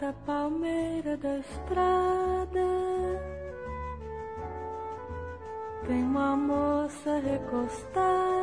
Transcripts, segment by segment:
cada palmeira da estrada tem uma moça recostada.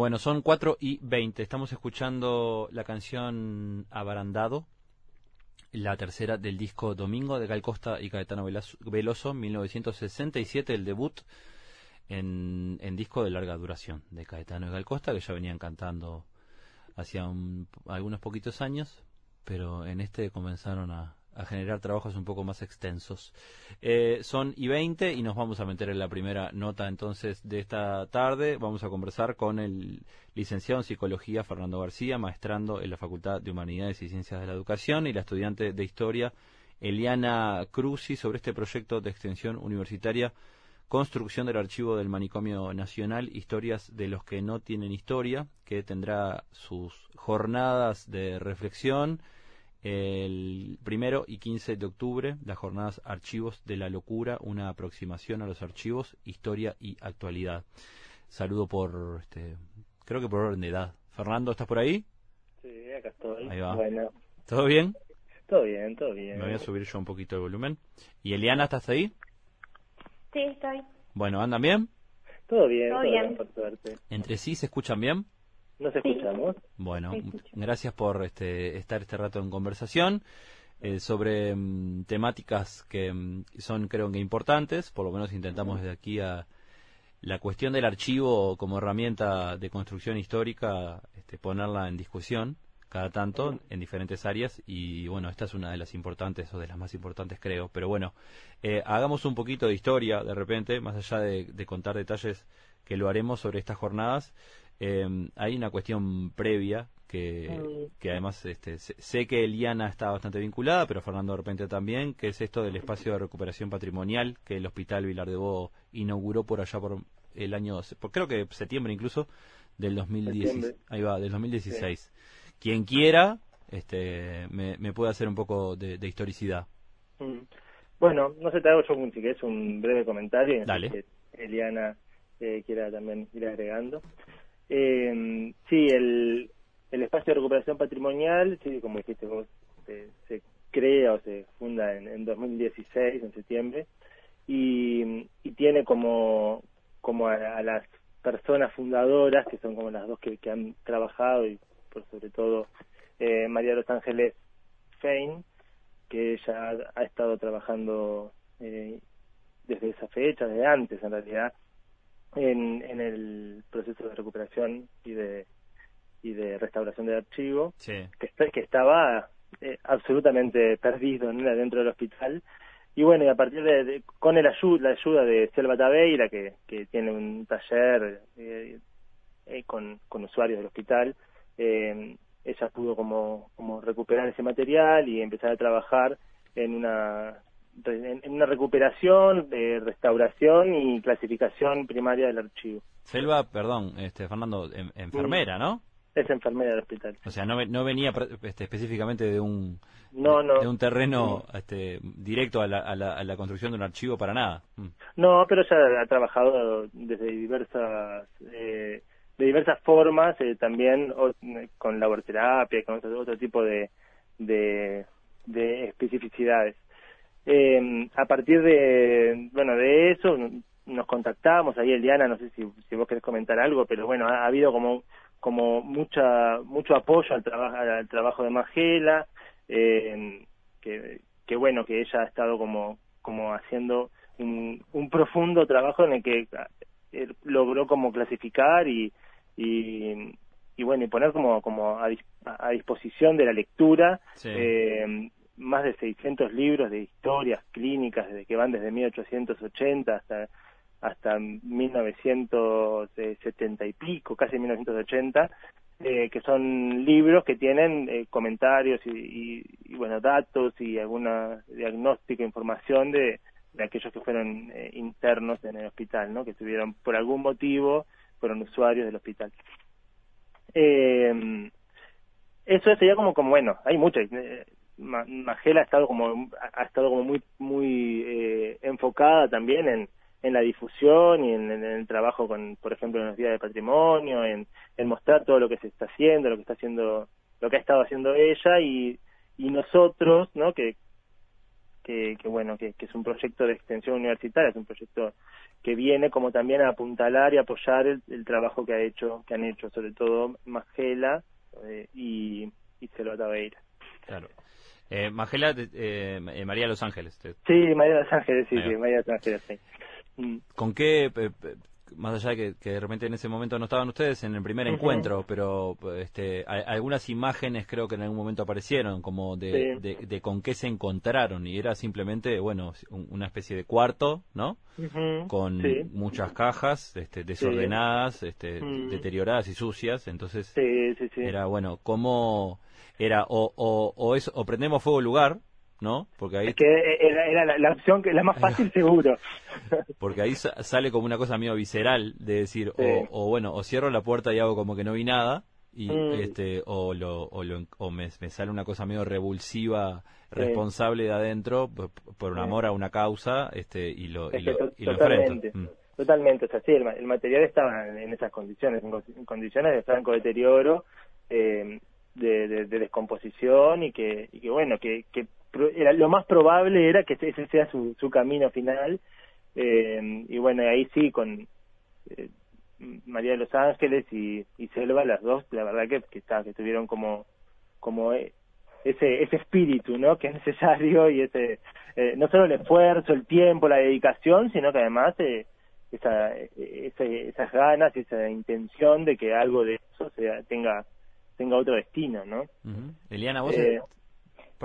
Bueno, son 4 y 20. Estamos escuchando la canción Abarandado, la tercera del disco Domingo de Gal Costa y Caetano Veloso, 1967, el debut en, en disco de larga duración de Caetano y Gal Costa, que ya venían cantando hacía un- algunos poquitos años, pero en este comenzaron a, a generar trabajos un poco más extensos. Eh, son y 20 y nos vamos a meter en la primera nota entonces de esta tarde. Vamos a conversar con el licenciado en psicología Fernando García, maestrando en la Facultad de Humanidades y Ciencias de la Educación, y la estudiante de historia Eliana Cruzi sobre este proyecto de extensión universitaria Construcción del Archivo del Manicomio Nacional, Historias de los que no tienen historia, que tendrá sus jornadas de reflexión el primero y 15 de octubre, las jornadas Archivos de la Locura, una aproximación a los archivos, historia y actualidad. Saludo por, este, creo que por orden de edad. Fernando, ¿estás por ahí? Sí, acá estoy. Ahí va. Bueno, ¿Todo bien? todo bien, todo bien. Me voy a subir yo un poquito el volumen. ¿Y Eliana, estás ahí? Sí, estoy. Bueno, ¿andan bien? Todo bien, Todo todo bien. bien, por suerte. ¿Entre sí se escuchan bien? ¿Nos escuchamos? Bueno, Sí, escucho. gracias por este, estar este rato en conversación eh, sobre mm, temáticas que mm, son creo que importantes, por lo menos intentamos desde aquí a la cuestión del archivo como herramienta de construcción histórica, este, ponerla en discusión cada tanto en diferentes áreas. Y bueno, esta es una de las importantes o de las más importantes creo, pero bueno, eh, hagamos un poquito de historia de repente, más allá de, de contar detalles que lo haremos sobre estas jornadas, eh, hay una cuestión previa que, que además este, sé, sé que Eliana está bastante vinculada, pero Fernando de repente también, que es esto del espacio de recuperación patrimonial que el Hospital Vilar de Bo inauguró por allá por el año, por, creo que septiembre incluso, del 2016. Septiembre. Ahí va, del 2016. Quien quiera, este, me, me puede hacer un poco de, de historicidad. Mm. Bueno, no sé, te hago yo un, si querés, un breve comentario. Dale. si Eliana eh, quiera también ir agregando. Eh, sí, el, el espacio de recuperación patrimonial, sí, como dijiste vos, se, crea o se funda en, en 2016, en septiembre, y, y tiene como, como a, a las personas fundadoras, que son como las dos que, que han trabajado, y por sobre todo eh, María Los Ángeles Fein, que ella ha, ha estado trabajando eh, desde esa fecha, desde antes en realidad, en, en el proceso de recuperación y de y de restauración de archivo, Sí. que, que estaba eh, absolutamente perdido ¿no? dentro del hospital. Y bueno, y a partir de, de- con el ayu- la ayuda de Selva Tabeira, que, que tiene un taller eh, eh, con, con usuarios del hospital, eh, ella pudo como, como recuperar ese material y empezar a trabajar en una en, una recuperación, de restauración y clasificación primaria del archivo. Selva, perdón, este, Fernando, enfermera, ¿no? Es enfermera del hospital. O sea, no, no venía este, específicamente de un no, no. de un terreno este, directo a la, a, la, construcción de un archivo para nada. Mm. No, pero ya ha trabajado desde diversas eh, de diversas formas, eh, también con laborterapia, con otro, tipo de, de, especificidades. Eh, a partir de, bueno, de eso nos contactamos, ahí Eliana, no sé si, si vos querés comentar algo, pero bueno, ha, habido como, como mucha, mucho apoyo al, trabajo al trabajo de Magela, eh, que, que bueno, que ella ha estado como, como haciendo un, un profundo trabajo en el que eh, logró como clasificar y, y, y bueno, y poner como, como a, a disposición de la lectura eh, más de 600 libros de historias clínicas desde que van desde 1880 hasta hasta 1970 y pico, casi 1980, eh, que son libros que tienen eh, comentarios y, y, bueno datos y alguna diagnóstico información de, de aquellos que fueron eh, internos en el hospital, ¿no? Que tuvieron por algún motivo fueron usuarios del hospital. Eh, eso sería como, como bueno, hay mucho. Magela ha estado como ha estado como muy muy eh, enfocada también en, en la difusión y en, el trabajo con, por ejemplo, en los días de patrimonio, en, en mostrar todo lo que se está haciendo, lo que está haciendo, lo que ha estado haciendo ella y, y nosotros, ¿no? Que, que, que bueno, que, que, es un proyecto de extensión universitaria, es un proyecto que viene como también a apuntalar y apoyar el, trabajo que ha hecho, que han hecho sobre todo Magela eh, y, y Selva Tabeira. Claro. Eh, Magela, eh, eh, María Los Ángeles. Sí, María Los Ángeles, sí, sí, María Los Ángeles, sí. Mm. ¿Con qué más allá de que, de repente en ese momento no estaban ustedes en el primer encuentro, pero este, algunas imágenes creo que en algún momento aparecieron, como de, de, con qué se encontraron, y era simplemente, bueno, una especie de cuarto, ¿no? Con muchas cajas este, desordenadas, este, mm. deterioradas y sucias, entonces era, bueno, ¿cómo era o, o, o, eso, o prendemos fuego el lugar, ¿no? Porque ahí... que era, la, opción que la más fácil seguro. Porque ahí sale como una cosa medio visceral de decir, o, bueno, o cierro la puerta y hago como que no vi nada, y mm. este o lo o, lo, o me, sale una cosa medio revulsiva responsable de adentro por, un amor a una causa este y lo, y lo, totalmente, mm. Totalmente, o sea, sí, el, material estaba en, esas condiciones, en, condiciones de franco deterioro, eh, de, de, descomposición y que, bueno, que, que era, lo más probable era que ese sea su, su camino final. Eh, y bueno, ahí sí, con eh, María de los Ángeles y, y Selva, las dos, la verdad que, que, está, que tuvieron como, como eh, ese, ese espíritu, ¿no? Que es necesario y ese, eh, no solo el esfuerzo, el tiempo, la dedicación, sino que además eh, esa, esas ganas y esa intención de que algo de eso sea, tenga tenga otro destino, ¿no? Eliana, vos eh,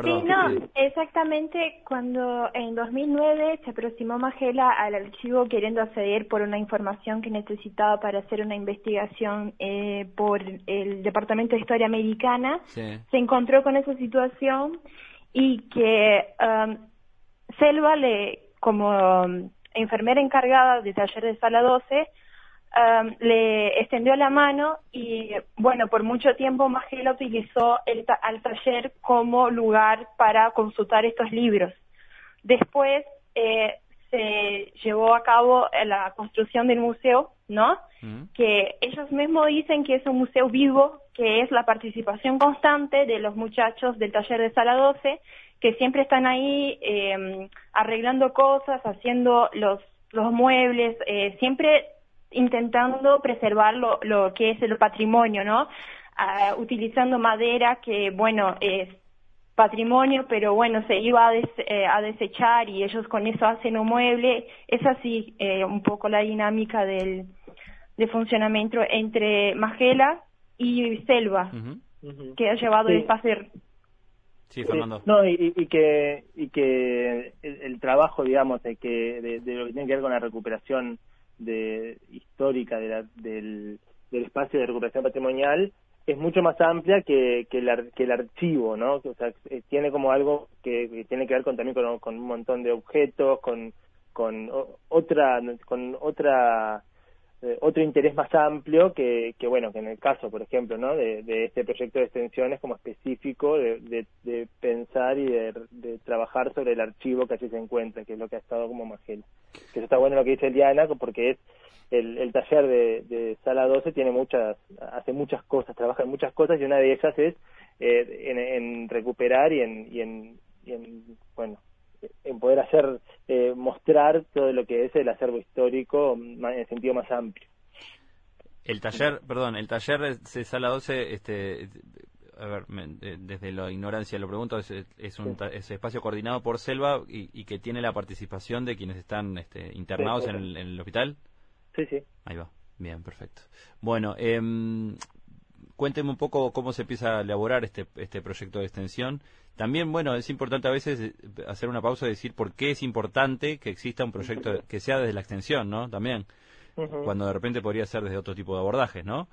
sí, no, exactamente cuando en 2009 se aproximó Magela al archivo queriendo acceder por una información que necesitaba para hacer una investigación eh, por el Departamento de Historia Americana, se encontró con esa situación y que um, Selva, le, como um, enfermera encargada de taller de sala 12, Um, le extendió la mano y, bueno, por mucho tiempo Magela utilizó el al taller como lugar para consultar estos libros. Después eh, se llevó a cabo la construcción del museo, ¿no? Mm. Que ellos mismos dicen que es un museo vivo, que es la participación constante de los muchachos del taller de Sala 12, que siempre están ahí eh, arreglando cosas, haciendo los, los muebles, eh, siempre intentando preservar lo, lo que es el patrimonio, ¿no? Ah, utilizando madera que, bueno, es patrimonio, pero bueno, se iba a, eh, a, desechar y ellos con eso hacen un mueble. Es así eh, un poco la dinámica del, de funcionamiento entre Magela y Selva, que ha llevado el espacio. Sí, Fernando. no, y, y, que, y que el, trabajo, digamos, de, que, de, de, lo que tiene que ver con la recuperación de histórica de la, del, del espacio de recuperación patrimonial es mucho más amplia que, que, el, que el archivo, ¿no? O sea, eh, tiene como algo que, tiene que ver con, también con, un montón de objetos, con, con otra, con otra eh, otro interés más amplio que, que, bueno, que en el caso, por ejemplo, ¿no? de, este proyecto de extensión es como específico de, de, pensar y de, de, trabajar sobre el archivo que allí se encuentra, que es lo que ha estado como Magel. Que eso está bueno lo que dice Eliana, porque es el, el taller de, Sala 12 tiene muchas, hace muchas cosas, trabaja en muchas cosas y una de ellas es eh, en, en, recuperar y en, y en, y en bueno, en poder hacer, eh, mostrar todo lo que es el acervo histórico en el sentido más amplio. El taller, perdón, el taller de Sala 12, este, a ver, desde la ignorancia lo pregunto, es, es un espacio coordinado por Selva y, que tiene la participación de quienes están este, internados en, el, hospital. Sí, sí. Ahí va. Bien, perfecto. Bueno, eh, cuénteme un poco cómo se empieza a elaborar este, este proyecto de extensión. También, bueno, es importante a veces eh, hacer una pausa y decir por qué es importante que exista un proyecto que sea desde la extensión, ¿no? También, cuando de repente podría ser desde otro tipo de abordajes, ¿no?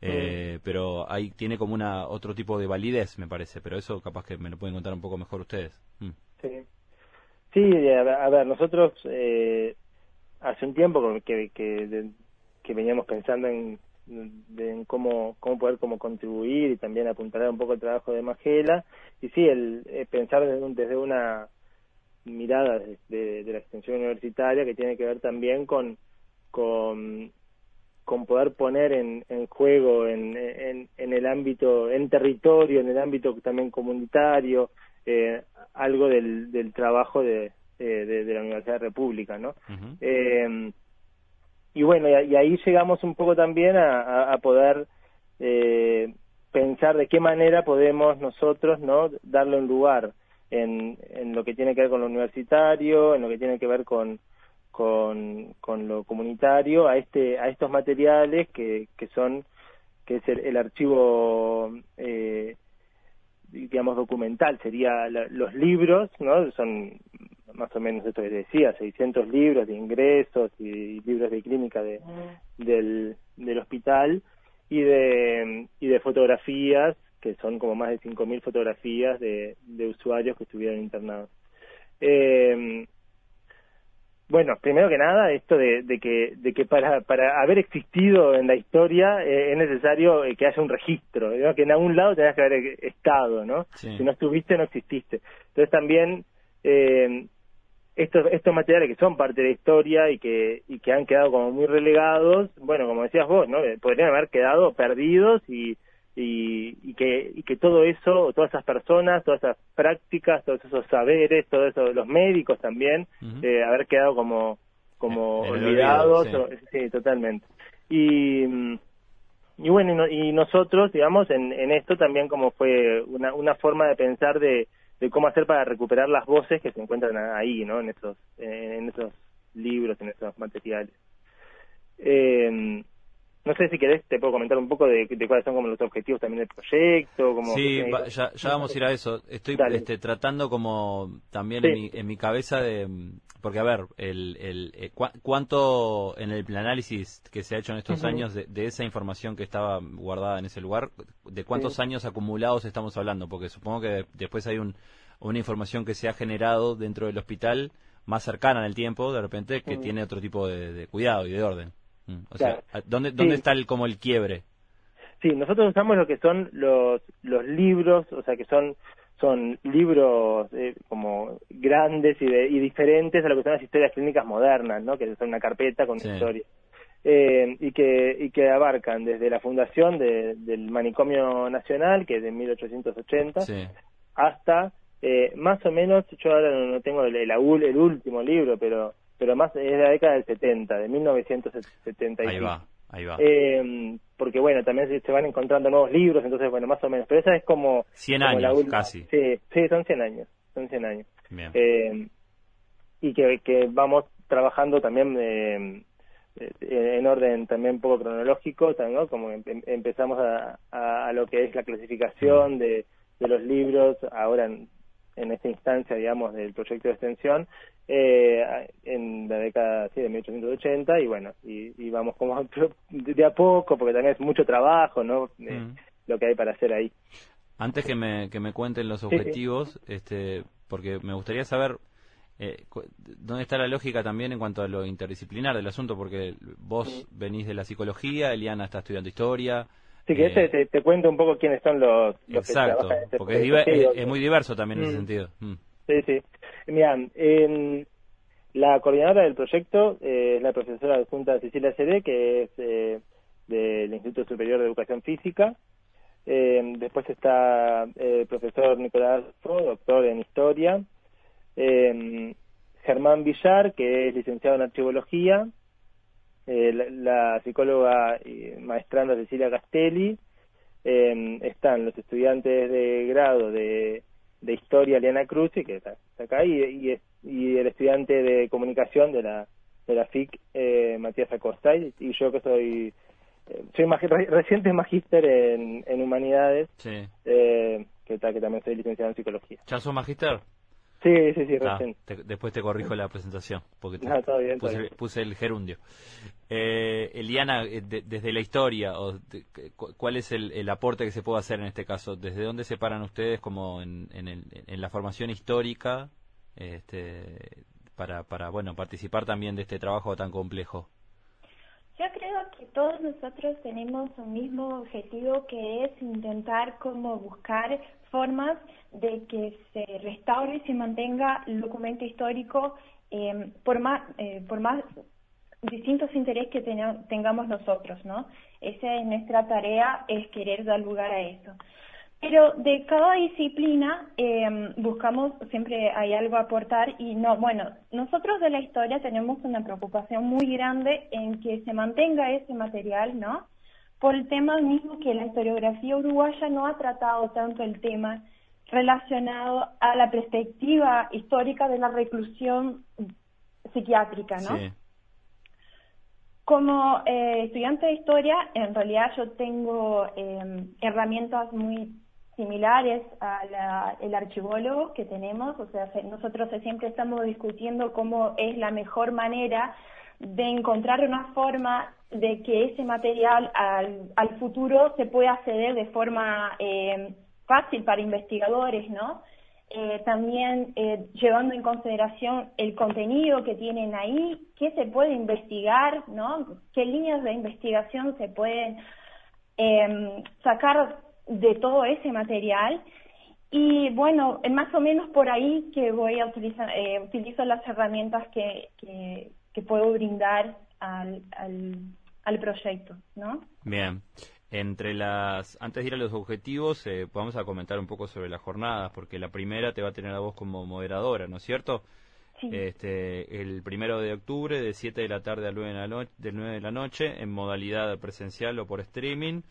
Eh, pero ahí tiene como una otro tipo de validez, me parece, pero eso capaz que me lo pueden contar un poco mejor ustedes. Mm. Sí, sí a, ver, nosotros eh, hace un tiempo que, que, que veníamos pensando en de cómo, cómo poder como contribuir y también apuntar un poco el trabajo de Magela. Y sí, el, eh, pensar desde, una mirada de, la extensión universitaria que tiene que ver también con, con, con poder poner en, en juego en, en, en, el ámbito, en territorio, en el ámbito también comunitario, eh, algo del, del trabajo de, de, la Universidad de República, ¿no? y bueno, y, ahí llegamos un poco también a, poder eh, pensar de qué manera podemos nosotros no darle un lugar en, en lo que tiene que ver con lo universitario, en lo que tiene que ver con, con, con lo comunitario, a este a estos materiales que, que son que es el, archivo eh, digamos documental sería los libros no son más o menos esto que decía, 600 libros de ingresos y libros de clínica de, del, del hospital y de, y de fotografías, que son como más de 5.000 fotografías de, de usuarios que estuvieron internados. Eh, bueno, primero que nada, esto de, de, que, de que para, para haber existido en la historia eh, es necesario eh, que haya un registro, que en algún lado tengas que haber estado, ¿no? Si no estuviste, no exististe. Entonces también eh, estos, estos materiales que son parte de la historia y que, y que han quedado como muy relegados, bueno, como decías vos, ¿no? Eh, podrían haber quedado perdidos y, y, y, que, y que todo eso, todas esas personas, todas esas prácticas, todos esos saberes, todos eso, los médicos también, eh, haber quedado como, como olvidados, sí. totalmente. Y, y bueno, y, y, nosotros, digamos, en, en esto también como fue una, una forma de pensar de, de cómo hacer para recuperar las voces que se encuentran ahí, ¿no? En esos, en esos libros, en esos materiales. Eh, no sé si querés, te puedo comentar un poco de, cuáles son como los objetivos también del proyecto. Como sí, ya, ya, vamos a ir a eso. Estoy este, tratando como también en, mi, en mi cabeza de... Porque, a ver, el, el, eh, ¿cuánto en el análisis que se ha hecho en estos años de, esa información que estaba guardada en ese lugar, de cuántos años acumulados estamos hablando? Porque supongo que después hay un, una información que se ha generado dentro del hospital más cercana en el tiempo, de repente, que tiene otro tipo de cuidado y de orden. Mm, o sea, ¿dónde, dónde está el, como el quiebre? Sí, nosotros usamos lo que son los, los libros, o sea, que son son libros eh, como grandes y, y diferentes a lo que son las historias clínicas modernas, ¿no? Que son una carpeta con historia Eh, y que y que abarcan desde la fundación del manicomio nacional que es de 1880 hasta eh, más o menos yo ahora no, tengo el, el, el último libro pero pero más es la década del 70, de 1975. Ahí va, ahí va. Eh, porque bueno, también se, van encontrando nuevos libros, entonces bueno, más o menos. Pero esa es como... 100 años, casi. Sí, sí, son 100 años, son 100 años. Eh, y que, que vamos trabajando también eh, en orden también un poco cronológico, ¿no? como em, em, empezamos a, a, lo que es la clasificación de, de los libros, ahora en, esta instancia, digamos, del proyecto de extensión, eh, en la década sí, de 1880 y bueno, y, vamos como de a poco, porque también es mucho trabajo, ¿no? Eh, mm. lo que hay para hacer ahí. Antes que me, que me cuenten los objetivos, este, porque me gustaría saber eh, dónde está la lógica también en cuanto a lo interdisciplinar del asunto, porque vos venís de la psicología, Eliana está estudiando historia. Sí, que ese te, te, cuento un poco quiénes son los, exacto, que este porque es, muy diverso también en ese mm. sentido. Mm. Sí, sí. Mira, la coordinadora del proyecto es la profesora de Junta Cecilia Cede, que es eh, del Instituto Superior de Educación Física. Eh, después está eh, el profesor Nicolás Fo, doctor en Historia. Eh, Germán Villar, que es licenciado en Archivología. La, psicóloga y maestranda Cecilia Castelli. están los estudiantes de grado de, Historia, Liana Cruz, que está, acá, y, y, el estudiante de Comunicación de la, de la FIC, Matías Acosta, y yo que soy soy reciente magíster en, en humanidades, eh, que, que también soy licenciado en psicología. ¿Ya sos magíster? Sí, sí, sí, ah, después te corrijo la presentación, porque ah, puse, el gerundio. Eh, Eliana, eh, desde la historia, o ¿cuál es el, aporte que se puede hacer en este caso? ¿Desde dónde se paran ustedes como en, en, en la formación histórica este, para, para bueno participar también de este trabajo tan complejo? Yo creo que todos nosotros tenemos un mismo objetivo que es intentar como buscar formas de que se restaure y se mantenga el documento histórico eh, por más eh, por más distintos intereses que tengamos nosotros, ¿no? Esa es nuestra tarea, es querer dar lugar a eso. Pero de cada disciplina eh, buscamos, siempre hay algo aportar y no, bueno, nosotros de la historia tenemos una preocupación muy grande en que se mantenga ese material, ¿no? Por el tema mismo que la historiografía uruguaya no ha tratado tanto el tema relacionado a la perspectiva histórica de la reclusión psiquiátrica, ¿no? Sí. Como eh, estudiante de historia, en realidad yo tengo eh, herramientas muy similares al archivólogo que tenemos, o sea, nosotros siempre estamos discutiendo cómo es la mejor manera de encontrar una forma de que ese material al, futuro se pueda acceder de forma eh, fácil para investigadores, ¿no? Eh, también eh, llevando en consideración el contenido que tienen ahí, qué se puede investigar, ¿no? qué líneas de investigación se pueden eh, sacar de todo ese material. Y bueno, más o menos por ahí que voy a utilizar, utilizo las herramientas que, puedo brindar al, al, proyecto, ¿no? Bien. Entre las, antes de ir a los objetivos, eh, vamos a comentar un poco sobre las jornadas, porque la primera te va a tener a vos como moderadora, ¿no es cierto? Sí. Este, el primero de octubre, de 7 de la tarde a 9 de la, noche de 9 de la noche, en modalidad presencial o por streaming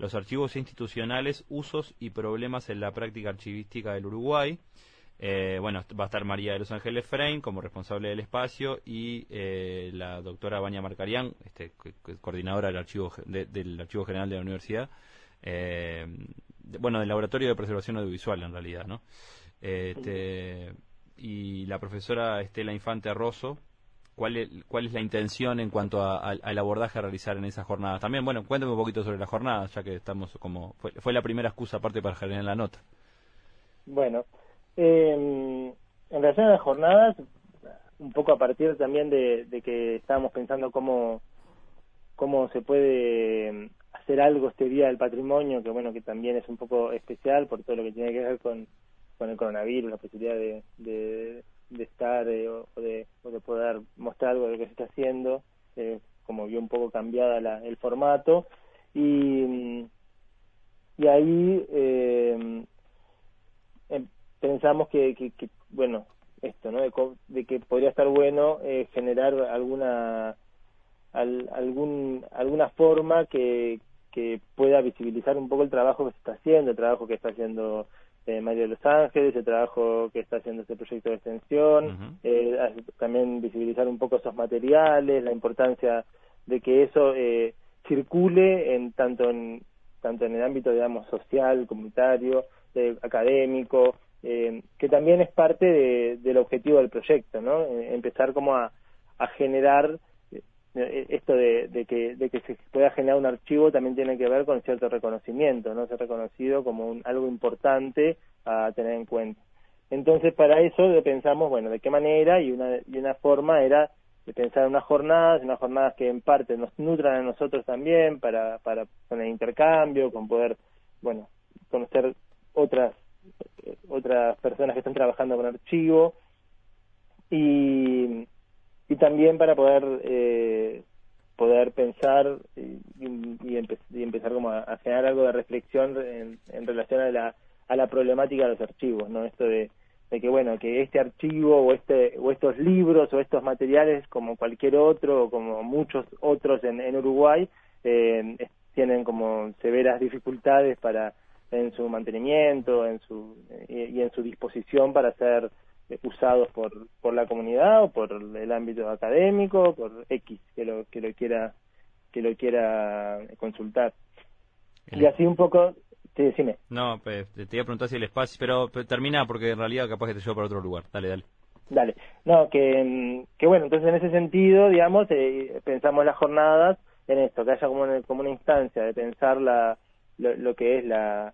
los archivos institucionales, usos y problemas en la práctica archivística del Uruguay. Eh, bueno, va a estar María de los Ángeles Frein como responsable del espacio y eh, la doctora Baña Marcarián, este, coordinadora del archivo, del Archivo General de la Universidad, eh, bueno, del Laboratorio de Preservación Audiovisual en realidad, ¿no? Este, y la profesora Estela Infante Rosso, cuál es, cuál es la intención en cuanto al abordaje a realizar en esas jornadas. También, bueno, cuéntame un poquito sobre las jornadas, ya que estamos como... Fue, la primera excusa aparte para generar la nota. Bueno, em, en relación a las jornadas, un poco a partir también de, que estábamos pensando cómo, cómo se puede em, hacer algo este Día del Patrimonio, que bueno, que también es un poco especial por todo lo que tiene que ver con, con el coronavirus, la posibilidad de de estar eh, o, de, o, de, poder mostrar algo de lo que se está haciendo, eh, como vio un poco cambiada la, el formato. Y, y ahí eh, em, pensamos que, que, bueno, esto, ¿no? De, que podría estar bueno eh, generar alguna al, algún alguna forma que, que pueda visibilizar un poco el trabajo que se está haciendo, el trabajo que está haciendo eh, María de Los Ángeles, el trabajo que está haciendo este proyecto de extensión, eh, también visibilizar un poco esos materiales, la importancia de que eso eh, circule en tanto en tanto en el ámbito digamos social, comunitario, académico, que también es parte del objetivo del proyecto, ¿no? empezar como a, generar eh, esto de, de, que, de que se pueda generar un archivo también tiene que ver con cierto reconocimiento, no ser reconocido como un, algo importante a tener en cuenta. Entonces, para eso pensamos, bueno, de qué manera y una, y una forma era de pensar unas jornadas, unas jornadas que en parte nos nutran a nosotros también para, para con el intercambio, con poder, bueno, conocer otras otras personas que están trabajando con archivo y, y también para poder eh, poder pensar y, y, empezar como a, generar algo de reflexión en, en relación a la, a la problemática de los archivos, ¿no? Esto de, de que bueno, que este archivo o este o estos libros o estos materiales como cualquier otro o como muchos otros en, en Uruguay eh, tienen como severas dificultades para en su mantenimiento, en su y, en su disposición para ser usados por por la comunidad o por el ámbito académico, por X que lo que lo quiera que lo quiera consultar. Y así un poco Sí, decime. No, te iba a preguntar si el espacio, pero, termina porque en realidad capaz que te llevo para otro lugar. Dale, dale. Dale. No, que, que bueno, entonces en ese sentido, digamos, eh, pensamos las jornadas en esto, que haya como una, como una instancia de pensar la, lo, que es la,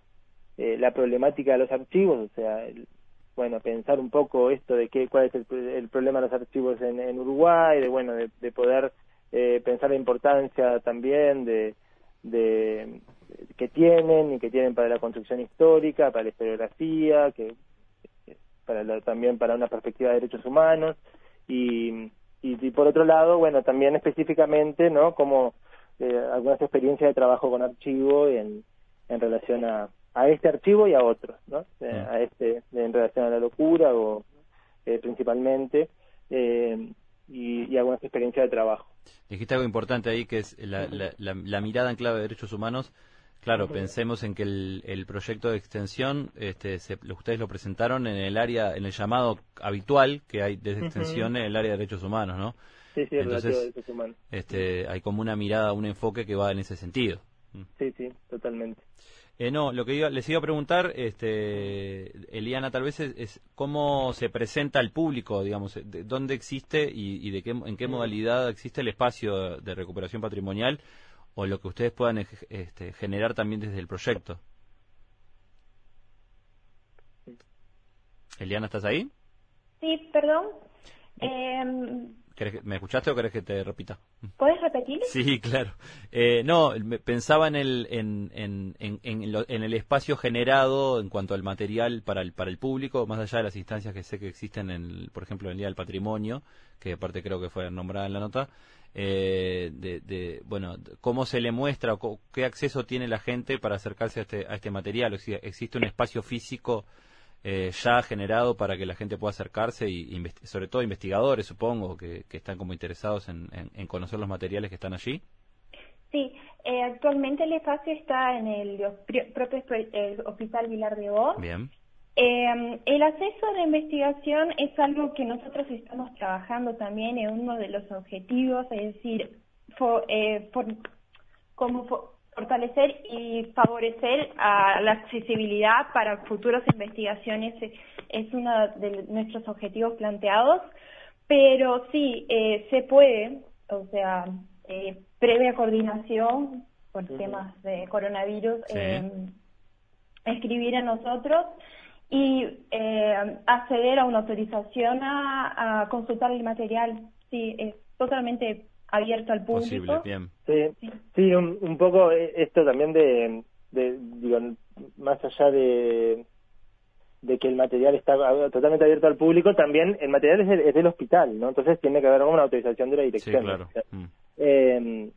eh, la problemática de los archivos, o sea, bueno, pensar un poco esto de qué, cuál es el, problema de los archivos en, en Uruguay, de bueno, de, de poder eh, pensar la importancia también de, de que tienen y que tienen para la construcción histórica, para la historiografía, que para también para una perspectiva de derechos humanos y, y, por otro lado, bueno, también específicamente, ¿no? Como eh, algunas experiencias de trabajo con archivo en, en relación a, a este archivo y a otros, ¿no? Eh, mm. a este en relación a la locura o eh, principalmente eh, y, y algunas experiencias de trabajo. Dijiste algo importante ahí que es la, la, la mirada en clave de derechos humanos Claro, pensemos en que el, proyecto de extensión, este, ustedes lo presentaron en el área, en el llamado habitual que hay de extensión en el área de derechos humanos, ¿no? Sí, sí, Entonces, de derechos humanos. Este, hay como una mirada, un enfoque que va en ese sentido. Sí, sí, totalmente. Eh, no, lo que iba, les iba a preguntar, este, Eliana, tal vez es, cómo se presenta al público, digamos, de, dónde existe y, de qué, en qué modalidad existe el espacio de recuperación patrimonial o lo que ustedes puedan este, generar también desde el proyecto. Eliana, ¿estás ahí? Sí, perdón. Eh, ¿Me escuchaste o querés que te repita? ¿Puedes repetir? Sí, claro. Eh, no, pensaba en el, en, en, en, en, el espacio generado en cuanto al material para el, para el público, más allá de las instancias que sé que existen, en, por ejemplo, en el Día del Patrimonio, que aparte creo que fue nombrada en la nota, eh, de, bueno, cómo se le muestra o qué acceso tiene la gente para acercarse a este, a este material. O sea, existe un espacio físico eh, ya generado para que la gente pueda acercarse y sobre todo investigadores, supongo, que, están como interesados en, conocer los materiales que están allí. Sí, eh, actualmente el espacio está en el propio Hospital Vilar de O. Bien. Eh, el acceso a la investigación es algo que nosotros estamos trabajando también en uno de los objetivos, es decir, eh, como fortalecer y favorecer a la accesibilidad para futuras investigaciones es uno de nuestros objetivos planteados, pero sí, eh, se puede, o sea, eh, previa coordinación por temas de coronavirus, eh, escribir a nosotros y eh, acceder a una autorización a, consultar el material. Sí, es totalmente abierto al público. Sí, sí, un, poco esto también de, de, digo, más allá de, de que el material está totalmente abierto al público, también el material es, del hospital, ¿no? Entonces tiene que haber una autorización de la dirección. Sí, claro. Mm. eh,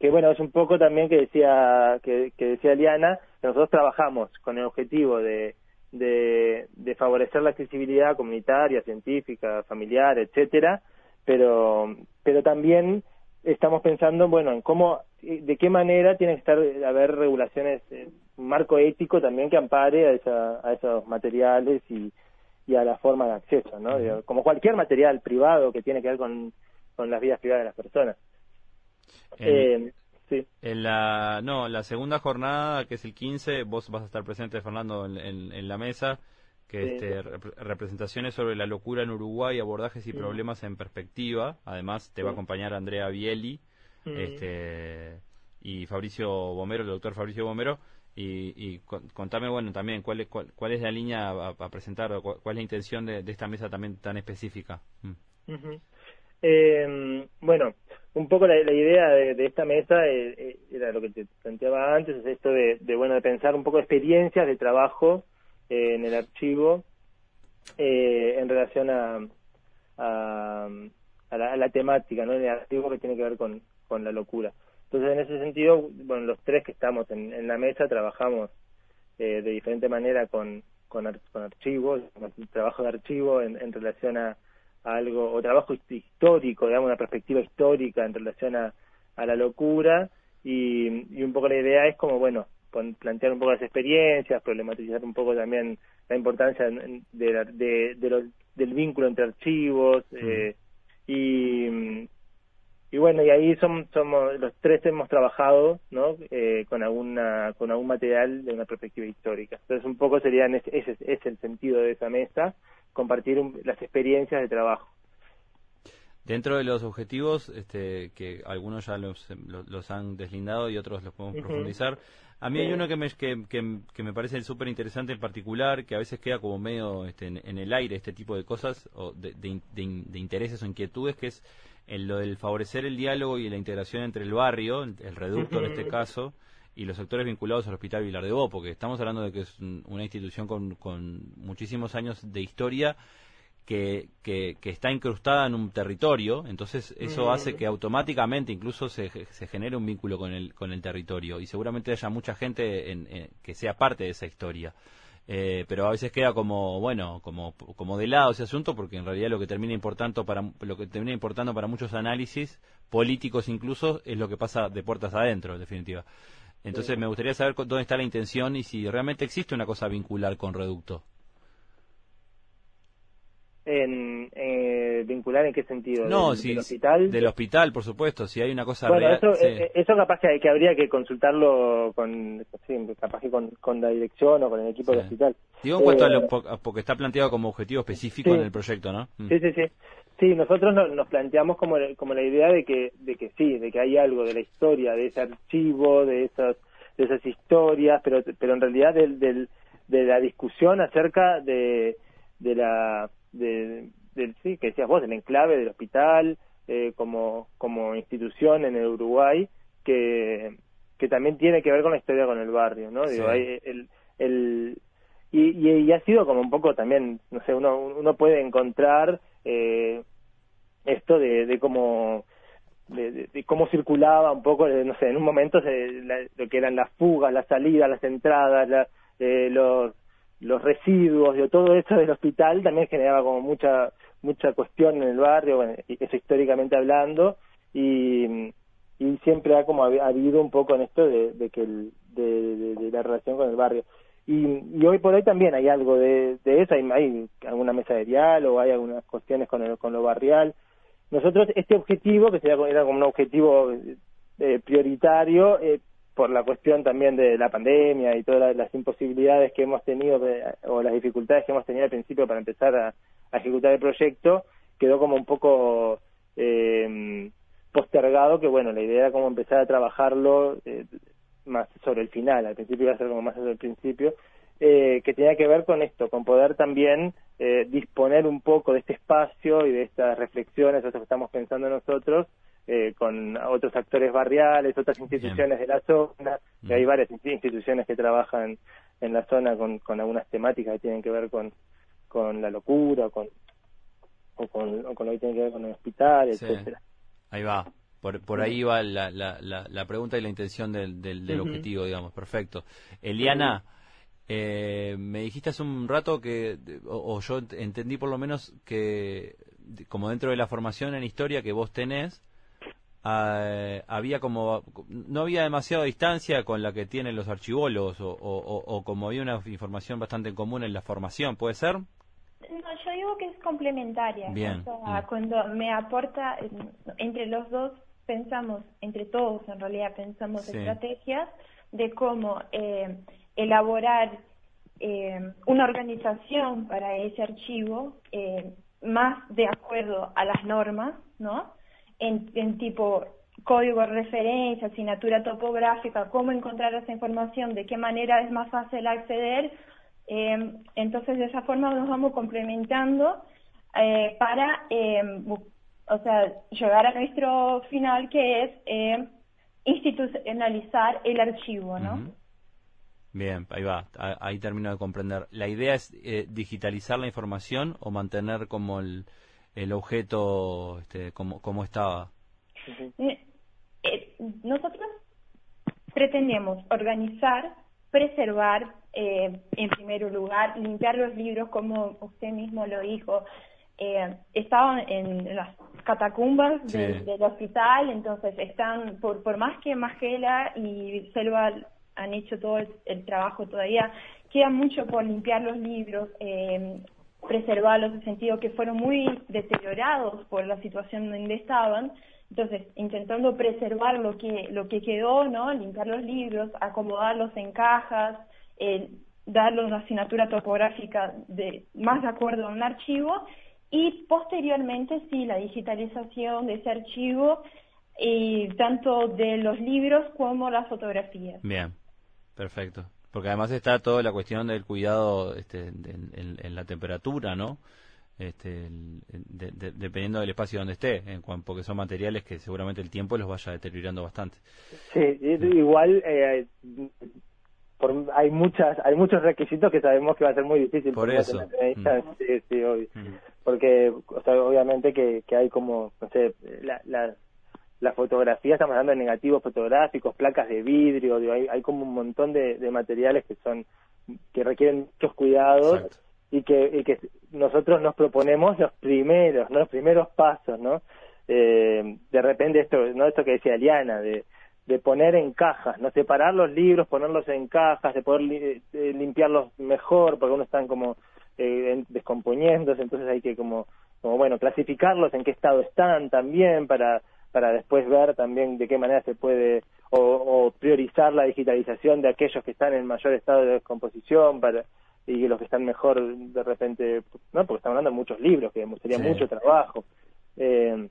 que bueno, es un poco también que decía, que, que decía Liana, que nosotros trabajamos con el objetivo de de, de favorecer la accesibilidad comunitaria, científica, familiar, etcétera, pero, pero también estamos pensando, bueno, en cómo, de qué manera tiene que estar, haber regulaciones, eh, un marco ético también que ampare a, esa, a esos materiales y, y a la forma de acceso, ¿no? Como cualquier material privado que tiene que ver con, con las vidas privadas de las personas. Eh, en la, no, la segunda jornada, que es el 15, vos vas a estar presente, Fernando, en, la mesa. Que este, representaciones sobre la locura en Uruguay, abordajes y problemas en perspectiva. Además, te va a acompañar Andrea Bieli este, y Fabricio Bomero, el doctor Fabricio Bomero. Y, y con- contame, bueno, también, ¿cuál es, cuál, cuál es la línea a, a presentar? o cuál, cuál es la intención de, de esta mesa también tan específica? Mm. Eh, bueno, un poco la, la idea de, de esta mesa eh, eh, era lo que te planteaba antes, es esto de, de, bueno de pensar un poco experiencias de trabajo eh, en el archivo eh, en relación a, a, a la, a la temática, ¿no? En el archivo que tiene que ver con, con la locura. Entonces, en ese sentido, bueno, los tres que estamos en, en la mesa trabajamos eh, de diferente manera con, con, ar- con archivos, con trabajo de archivo en, en relación a, algo, o trabajo hist- histórico, digamos, una perspectiva histórica en relación a, a la locura, y, y un poco la idea es como, bueno, plantear un poco las experiencias, problematizar un poco también la importancia de la- de- de lo- del vínculo entre archivos, eh, y, y bueno, y ahí somos, somos los tres hemos trabajado, ¿no? Eh, con alguna con algún material de una perspectiva histórica. Entonces un poco serían ese, ese es el sentido de esa mesa, compartir un- las experiencias de trabajo. Dentro de los objetivos, este, que algunos ya los, los, los han deslindado y otros los podemos profundizar, a mí hay uno que me, que, que, que me parece súper interesante en particular, que a veces queda como medio este, en, en el aire este tipo de cosas, o de, de, in- de de intereses o inquietudes, que es el, lo del favorecer el diálogo y la integración entre el barrio, el el reducto en este caso, y los sectores vinculados al Hospital Vilar de Bo, porque estamos hablando de que es un- una institución con, con muchísimos años de historia que, que, que está incrustada en un territorio, entonces eso Mm. hace que automáticamente incluso se, se genere un vínculo con el, con el territorio y seguramente haya mucha gente en- en- que sea parte de esa historia. Eh, pero a veces queda como bueno como como de lado ese asunto porque en realidad lo que termina importando para lo que termina importando para muchos análisis políticos incluso es lo que pasa de puertas adentro en definitiva entonces Sí. me gustaría saber dónde está la intención y si realmente existe una cosa vincular con reducto En, eh, ¿Vincular en qué sentido? No, ¿Del, hospital? Del hospital, por supuesto. Si hay una cosa Bueno, real. eso, sí. eh, eso capaz que, que habría que consultarlo con, sí, capaz que con, con la dirección o con el equipo Sí. del hospital. Digo en cuanto a Eh, lo, po- porque está planteado como objetivo específico en el proyecto, ¿no? Mm. Sí, sí, sí. Sí, nosotros no- nos planteamos como, como la idea de que, de que sí, de que hay algo de la historia, de ese archivo, de esas, de esas historias, pero, pero en realidad del, del, de la discusión acerca de, de la, de, del, sí, que decías vos, del enclave del hospital, eh, como, como institución en el Uruguay, que, que también tiene que ver con la historia con el barrio, ¿no? Digo, Sí. hay el, el, y, y, y ha sido como un poco también, no sé, uno, uno puede encontrar eh, esto de, de cómo de, de- de cómo circulaba un poco, no sé, en un momento se- la- lo que eran las fugas, las salidas, las entradas, la- eh, los, los residuos, digo, todo eso del hospital también generaba como mucha mucha cuestión en el barrio, bueno, eso históricamente hablando, y, y siempre ha como habi- habido un poco en esto de, que el, de, de- la relación con el barrio. Y, y hoy por hoy también hay algo de, de eso, hay, hay alguna mesa de diálogo, hay algunas cuestiones con, el, con lo barrial. Nosotros, este objetivo, que era como un objetivo eh, prioritario, eh, por la cuestión también de la pandemia y todas las, imposibilidades que hemos tenido, de- o las dificultades que hemos tenido al principio para empezar a, ejecutar el proyecto, quedó como un poco eh, postergado, que bueno, la idea era como empezar a trabajarlo eh, más sobre el final, al principio iba a ser como más sobre el principio, eh, que tenía que ver con esto, con poder también eh, disponer un poco de este espacio y de estas reflexiones, esto que estamos pensando nosotros, eh, con otros actores barriales, otras instituciones de la zona, que hay varias insti- instituciones que trabajan en la zona con, con algunas temáticas que tienen que ver con, con la locura, con, o, con, o con lo que tiene que ver con el hospital, Sí. etcétera. Ahí va. Por, por ahí va la, la, la, la pregunta y la intención del, del, objetivo, digamos. Perfecto. Eliana, eh, me dijiste hace un rato que, o, o yo ent- entendí por lo menos que, como dentro de la formación en historia que vos tenés, ah, había como, no había demasiada distancia con la que tienen los archivólogos, o, o, o- o como había una información bastante común en la formación, ¿puede ser? No, yo digo que es complementaria. Bien, O sea, mm. cuando me aporta, entre los dos pensamos, entre todos en realidad pensamos Sí. estrategias de cómo eh, elaborar eh, una organización para ese archivo eh, más de acuerdo a las normas, ¿no? En, tipo código de referencia, asignatura topográfica, cómo encontrar esa información, de qué manera es más fácil acceder. Eh, entonces, de esa forma nos vamos complementando eh, para, eh, o sea, llegar a nuestro final, que es eh, institucionalizar el archivo, ¿no? Bien, ahí va, ahí termino de comprender. ¿La idea es eh, digitalizar la información o mantener como el, el objeto este, como, como estaba? Eh, eh, nosotros pretendemos organizar, preservar, eh, en primer lugar, limpiar los libros, como usted mismo lo dijo. Eh, estaban en las catacumbas Sí. del hospital, entonces están, por, por más que Magela y Selva han hecho todo el, el trabajo todavía, queda mucho por limpiar los libros, eh, preservarlos en el sentido que fueron muy deteriorados por la situación donde estaban. Entonces, intentando preservar lo que, lo que quedó, ¿no? Limpiar los libros, acomodarlos en cajas, eh, darle una asignatura topográfica de, más de acuerdo a un archivo y posteriormente sí la digitalización de ese archivo y tanto de los libros como las fotografías. Bien, perfecto. Porque además está toda la cuestión del cuidado este, en, en la temperatura, ¿no? Este, de- de- dependiendo del espacio donde esté, en cuan- porque son materiales que seguramente el tiempo los vaya deteriorando bastante. Sí, igual eh, por- hay muchas hay muchos requisitos que sabemos que va a ser muy difícil Por eso. Mm. sí, sí, obvio. Mm. porque o sea, obviamente que, que hay como no sé la, la, la fotografía estamos hablando de negativos fotográficos placas de vidrio digo, hay, hay como un montón de, de materiales que son que requieren muchos cuidados Exacto. y que, y que nosotros nos proponemos los primeros, ¿no? los primeros pasos, ¿no? Eh, de repente esto, no esto que decía Liana, de, de poner en cajas, no separar los libros, ponerlos en cajas, de poder li- eh, limpiarlos mejor, porque uno están como eh, descomponiéndose, entonces hay que como, como bueno, clasificarlos en qué estado están también para para después ver también de qué manera se puede o, o priorizar la digitalización de aquellos que están en mayor estado de descomposición para y los que están mejor de repente, no, porque estamos hablando de muchos libros, que sería Sí. mucho trabajo. Eh,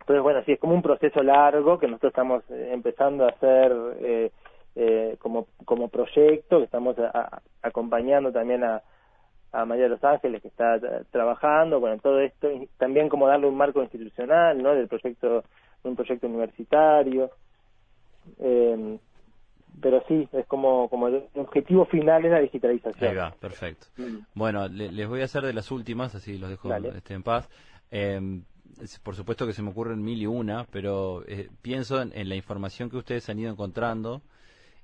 entonces, bueno, sí, es como un proceso largo que nosotros estamos eh, empezando a hacer eh, eh, como, como proyecto, que estamos a- a- acompañando también a, a María de los Ángeles, que está trabajando, bueno, todo esto, y también como darle un marco institucional, ¿no?, del proyecto, un proyecto universitario. Eh, pero sí, es como, como el objetivo final es la digitalización. Ahí va, perfecto. Mm. Bueno, le- les voy a hacer de las últimas, así los dejo este, en paz. Eh, por supuesto que se me ocurren mil y una, pero eh, pienso en, en la información que ustedes han ido encontrando.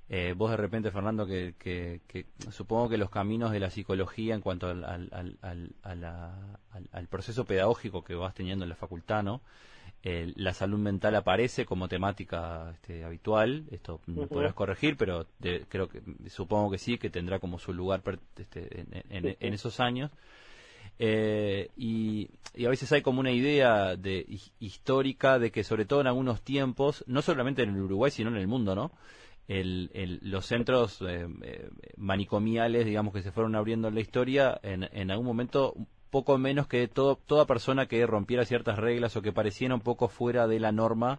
Eh, vos de repente, Fernando, que, que, que supongo que los caminos de la psicología en cuanto al, al, al, al- a la- al- al proceso pedagógico que vas teniendo en la facultad, ¿no? Eh, la salud mental aparece como temática este, habitual. Esto me podrás corregir, pero creo que supongo que sí, que tendrá como su lugar per- este, en, en- Sí, sí. en esos años. Eh, y, y a veces hay como una idea de hi- histórica de que sobre todo en algunos tiempos, no solamente en el Uruguay, sino en el mundo, ¿no? El, el- los centros eh, eh, manicomiales, digamos, que se fueron abriendo en la historia, en, en algún momento poco menos que todo, toda persona que rompiera ciertas reglas o que pareciera un poco fuera de la norma,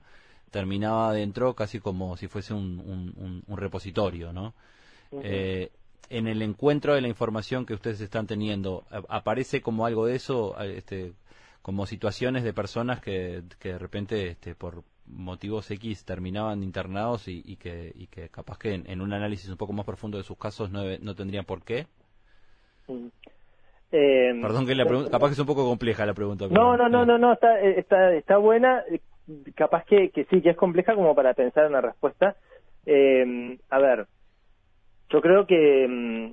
terminaba adentro casi como si fuese un, un- un- un repositorio, ¿no? Eh, en el encuentro de la información que ustedes están teniendo, ¿a- ¿aparece como algo de eso, este, como situaciones de personas que, que de repente este, por motivos X terminaban internados y, y que, y que capaz que en, en un análisis un poco más profundo de sus casos no, no tendrían por qué? Mm. Eh, Perdón que la pregunta, capaz que es un poco compleja la pregunta. pero- No, no, no, no, no, está, eh, está, está buena. Capaz que, que sí, que es compleja como para pensar en una respuesta. Eh, a ver, yo creo que mm,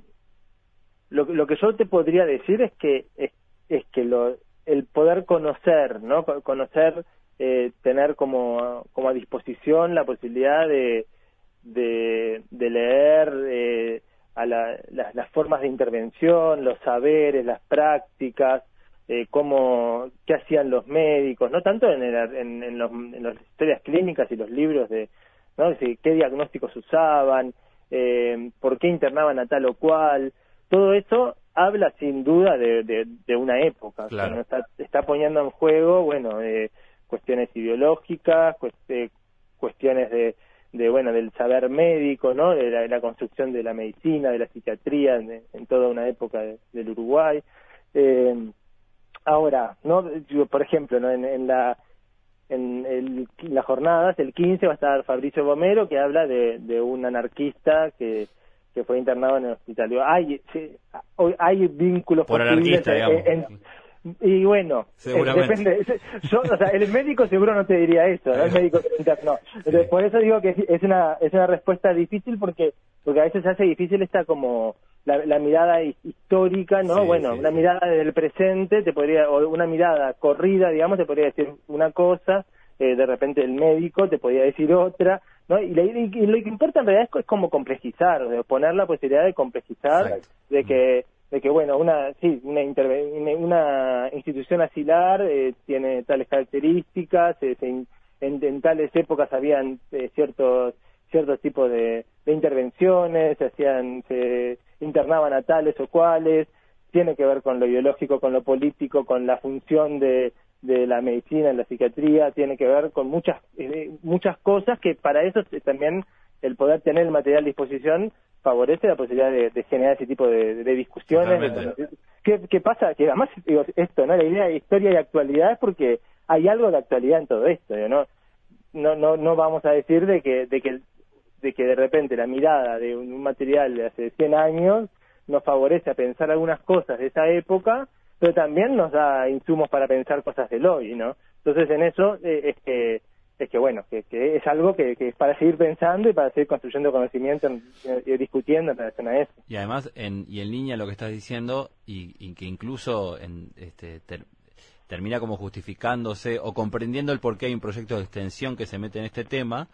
lo, lo que yo te podría decir es que es, es que lo, el poder conocer, ¿no? Co- Conocer, eh, tener como, como a disposición la posibilidad de, de, de leer eh, a la- las, las formas de intervención, los saberes, las prácticas, eh, cómo, qué hacían los médicos, no tanto en, el- en, en los- en las historias clínicas y los libros de, ¿no? Qué diagnósticos usaban, eh, por qué internaban a tal o cual, todo eso habla sin duda de, de, una época, está, está, poniendo en juego, bueno, eh, cuestiones ideológicas, cuestiones de, de, bueno, del saber médico, ¿no? De la, construcción de la medicina, de la psiquiatría en, toda una época del Uruguay. Eh, ahora, ¿no? por ejemplo, ¿no? en, la en el, las jornadas, el 15 va a estar Fabricio Bomero, que habla de, de un anarquista que, que fue internado en el hospital. Hay, hay vínculos Por anarquista, digamos. Y bueno, eh, depende. Yo, o sea, el médico seguro no te diría eso, ¿no? el médico no. Por eso digo que es una es una respuesta difícil porque porque a veces se hace difícil esta como la, mirada histórica, ¿no? bueno, una mirada del presente te podría o una mirada corrida, digamos, te podría decir una cosa, eh, de repente el médico te podría decir otra, ¿no? Y, lo que importa en realidad es, como complejizar, de poner la posibilidad de complejizar, de que de que bueno una sí una una institución asilar eh, tiene tales características en, en, tales épocas habían eh, ciertos ciertos tipos de, intervenciones se hacían se internaban a tales o cuales tiene que ver con lo ideológico con lo político con la función de de la medicina la psiquiatría tiene que ver con muchas eh, muchas cosas que para eso también el poder tener el material a disposición favorece la posibilidad de, generar ese tipo de, discusiones. ¿Qué, pasa? Que además, digo, esto, ¿no? La idea de historia y actualidad es porque hay algo de actualidad en todo esto, ¿no? No, no, no vamos a decir de que, de que, de que de repente la mirada de un, material de hace 100 años nos favorece a pensar algunas cosas de esa época, pero también nos da insumos para pensar cosas del hoy, ¿no? Entonces en eso eh, es que es que bueno, que, es algo que, es para seguir pensando y para seguir construyendo conocimiento y, discutiendo en relación a eso. Y además, en, y en línea lo que estás diciendo, y, que incluso en, este, termina como justificándose o comprendiendo el por qué hay un proyecto de extensión que se mete en este tema,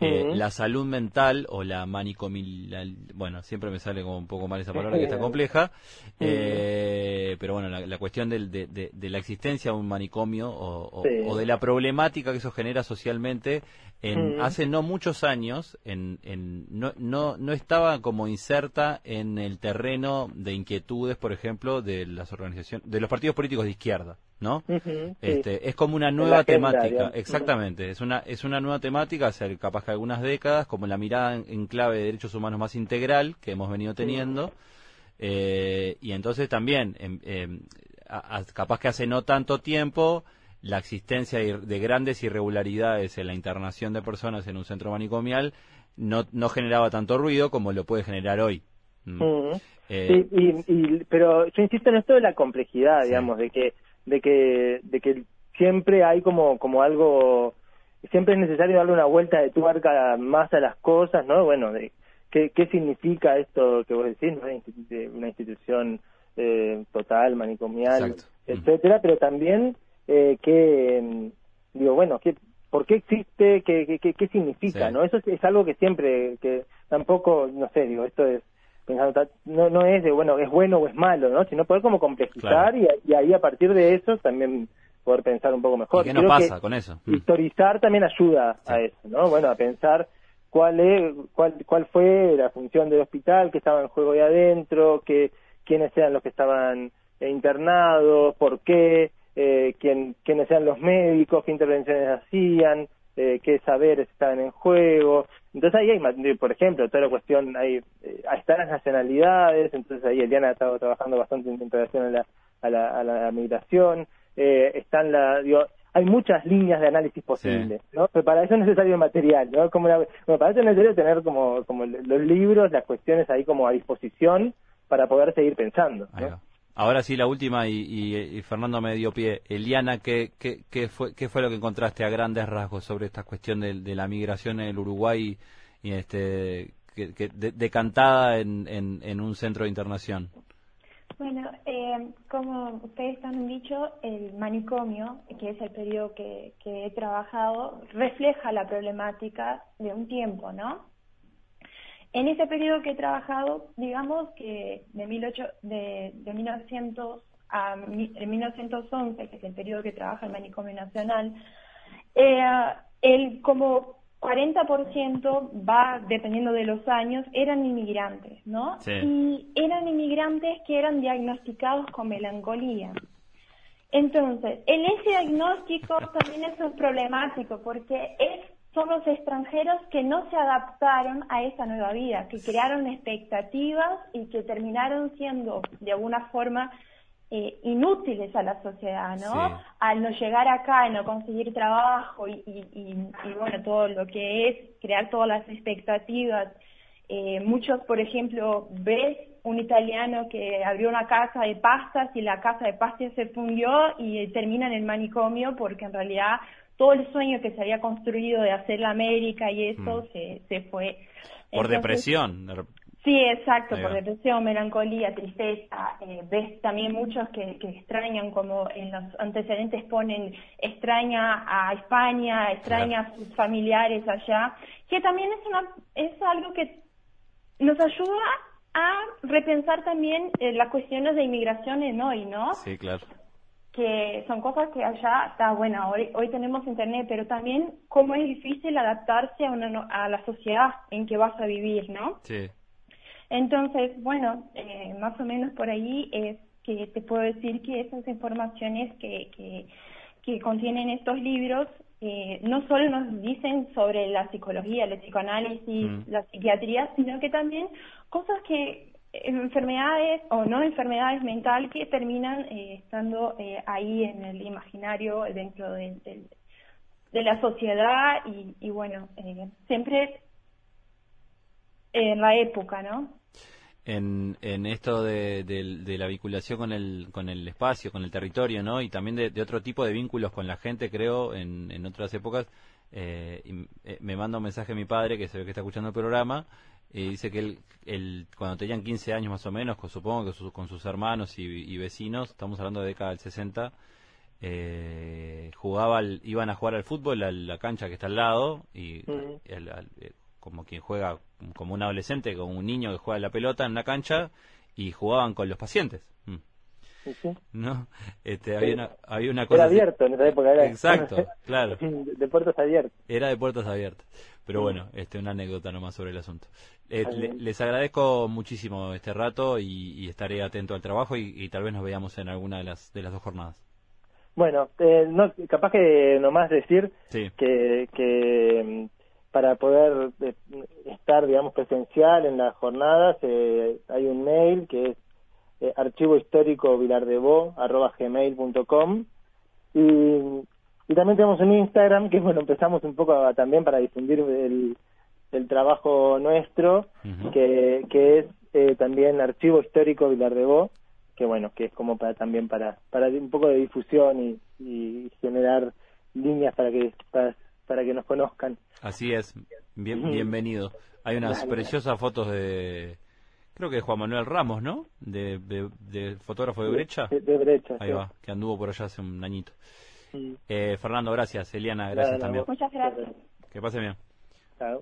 eh, la salud mental o la manicomil bueno, siempre me sale como un poco mal esa palabra que está compleja, eh, pero bueno, la, cuestión del, de, la existencia de un manicomio o, de la problemática que eso genera socialmente, en, hace no muchos años en, en, no, no, no estaba como inserta en el terreno de inquietudes, por ejemplo, de las organizaciones, de los partidos políticos de izquierda. ¿No? este, Es como una nueva temática, exactamente, es una, es una nueva temática hace capaz que algunas décadas, como la mirada en, clave de derechos humanos más integral que hemos venido teniendo, eh, y entonces también, em, capaz que hace no tanto tiempo, la existencia de grandes irregularidades en la internación de personas en un centro manicomial no, no generaba tanto ruido como lo puede generar hoy. Mm. Eh, y, pero yo insisto en esto de la complejidad, digamos, de que de que, de que siempre hay como, como algo, siempre es necesario darle una vuelta de tuerca más a las cosas, ¿no? Bueno, de qué, qué significa esto que vos decís, ¿no? Una institución eh, total, manicomial, etcétera, pero también eh, que, digo, bueno, que ¿por qué existe? ¿Qué, qué, qué significa? ¿no? Eso es, algo que siempre, que tampoco, no sé, digo, esto es no, no es de, bueno, es bueno o es malo, ¿no? Sino poder como complejizar y, ahí a partir de eso también poder pensar un poco mejor. ¿Y qué nos pasa con eso? Mm. Historizar también ayuda a eso, ¿no? Bueno, a pensar cuál es, cuál, cuál fue la función del hospital, qué estaba en juego ahí adentro, qué, quiénes eran los que estaban internados, por qué, eh, quién, quiénes eran los médicos, qué intervenciones hacían, eh, qué saberes estaban en juego. Entonces ahí hay, por ejemplo, toda la cuestión, hay, eh, están las nacionalidades, entonces ahí Eliana ha estado trabajando bastante en relación a la, a la, a la migración, eh, están la, digo, hay muchas líneas de análisis posibles, ¿no? Pero para eso es necesario material, ¿no? Como para eso es necesario tener como, como los libros, las cuestiones ahí como a disposición para poder seguir pensando. ¿no? Ahora sí, la última, y, Fernando me dio pie. Eliana, ¿qué, qué, fue, ¿qué fue lo que encontraste a grandes rasgos sobre esta cuestión de, la migración en el Uruguay y este, que, decantada en, en, un centro de internación? Bueno, eh, como ustedes han dicho, el manicomio, que es el periodo que, que he trabajado, refleja la problemática de un tiempo, ¿no? En ese periodo que he trabajado, digamos que de, 18, de, de 1900 a 1911, que es el periodo que trabaja el Manicomio Nacional, eh, el, como 40% va, dependiendo de los años, eran inmigrantes, ¿no? Sí. Y eran inmigrantes que eran diagnosticados con melancolía. Entonces, en ese diagnóstico también es un problemático porque es, son los extranjeros que no se adaptaron a esa nueva vida, que crearon expectativas y que terminaron siendo de alguna forma eh, inútiles a la sociedad, ¿no? Sí. Al no llegar acá, al no conseguir trabajo y, y, y, y bueno, todo lo que es crear todas las expectativas. Eh, muchos, por ejemplo, ves un italiano que abrió una casa de pastas y la casa de pastas se fundió y termina en el manicomio porque en realidad todo el sueño que se había construido de hacer la América y eso Mm. se, se fue. Por Entonces, depresión. Sí, exacto, por depresión, melancolía, tristeza. Eh, ves también muchos que, que extrañan, como en los antecedentes ponen, extraña a España, extraña a sus familiares allá, que también es, una, es algo que nos ayuda a repensar también eh, las cuestiones de inmigración en hoy, ¿no? Sí, claro. Que son cosas que allá está bueno hoy hoy tenemos internet pero también cómo es difícil adaptarse a una a la sociedad en que vas a vivir no Sí. entonces bueno eh, más o menos por ahí es que te puedo decir que esas informaciones que que, que contienen estos libros eh, no solo nos dicen sobre la psicología, el psicoanálisis, Mm. la psiquiatría, sino que también cosas que enfermedades o no enfermedades mental que terminan eh, estando eh, ahí en el imaginario dentro de, de- la sociedad y, y bueno eh, siempre en la época no En, en esto de, de la vinculación con el, con el espacio, con el territorio, ¿no? Y también de, de otro tipo de vínculos con la gente, creo, en, en otras épocas. Eh, y, eh, me manda un mensaje a mi padre, que se ve que está escuchando el programa, y dice que él, él, cuando tenían 15 años más o menos, con- supongo que sus- con sus hermanos y, y vecinos, estamos hablando de década del 60, eh, jugaba al- iban a jugar al fútbol a la cancha que está al lado y Ujú. el- al- eh, como quien juega como un adolescente como un niño que juega la pelota en una cancha y jugaban con los pacientes Mm. Sí, sí. no este había una había una Era cosa así- abierto en esa época. Era, Exacto, claro. De, de puertas abiertas. era de puertas abiertas pero bueno este una anécdota nomás sobre el asunto. Eh, le- les agradezco muchísimo este rato y, y estaré atento al trabajo y, y tal vez nos veamos en alguna de las de las dos jornadas. Bueno, eh, no, capaz que nomás decir sí. que, que mm, para poder eh, estar, digamos, presencial en las jornadas, eh, hay un mail que es eh, archivo histórico arroba gmail.com y, y también tenemos un Instagram que, bueno, empezamos un poco a- también para difundir el, el trabajo nuestro, que, que es eh, también archivo histórico Vilardebó, que bueno, que es como para también para, para un poco de difusión y, y generar líneas para que para, para que nos conozcan. Así es, bien, bienvenido. Hay unas Dale. preciosas fotos de, creo que de Juan Manuel Ramos, ¿no? De, de, de fotógrafo de brecha. De, de brecha. Ahí sí. va, que anduvo por allá hace un añito. Eh, Fernando, gracias. Eliana, gracias Nada, también. muchas gracias Que pase bien. Chao.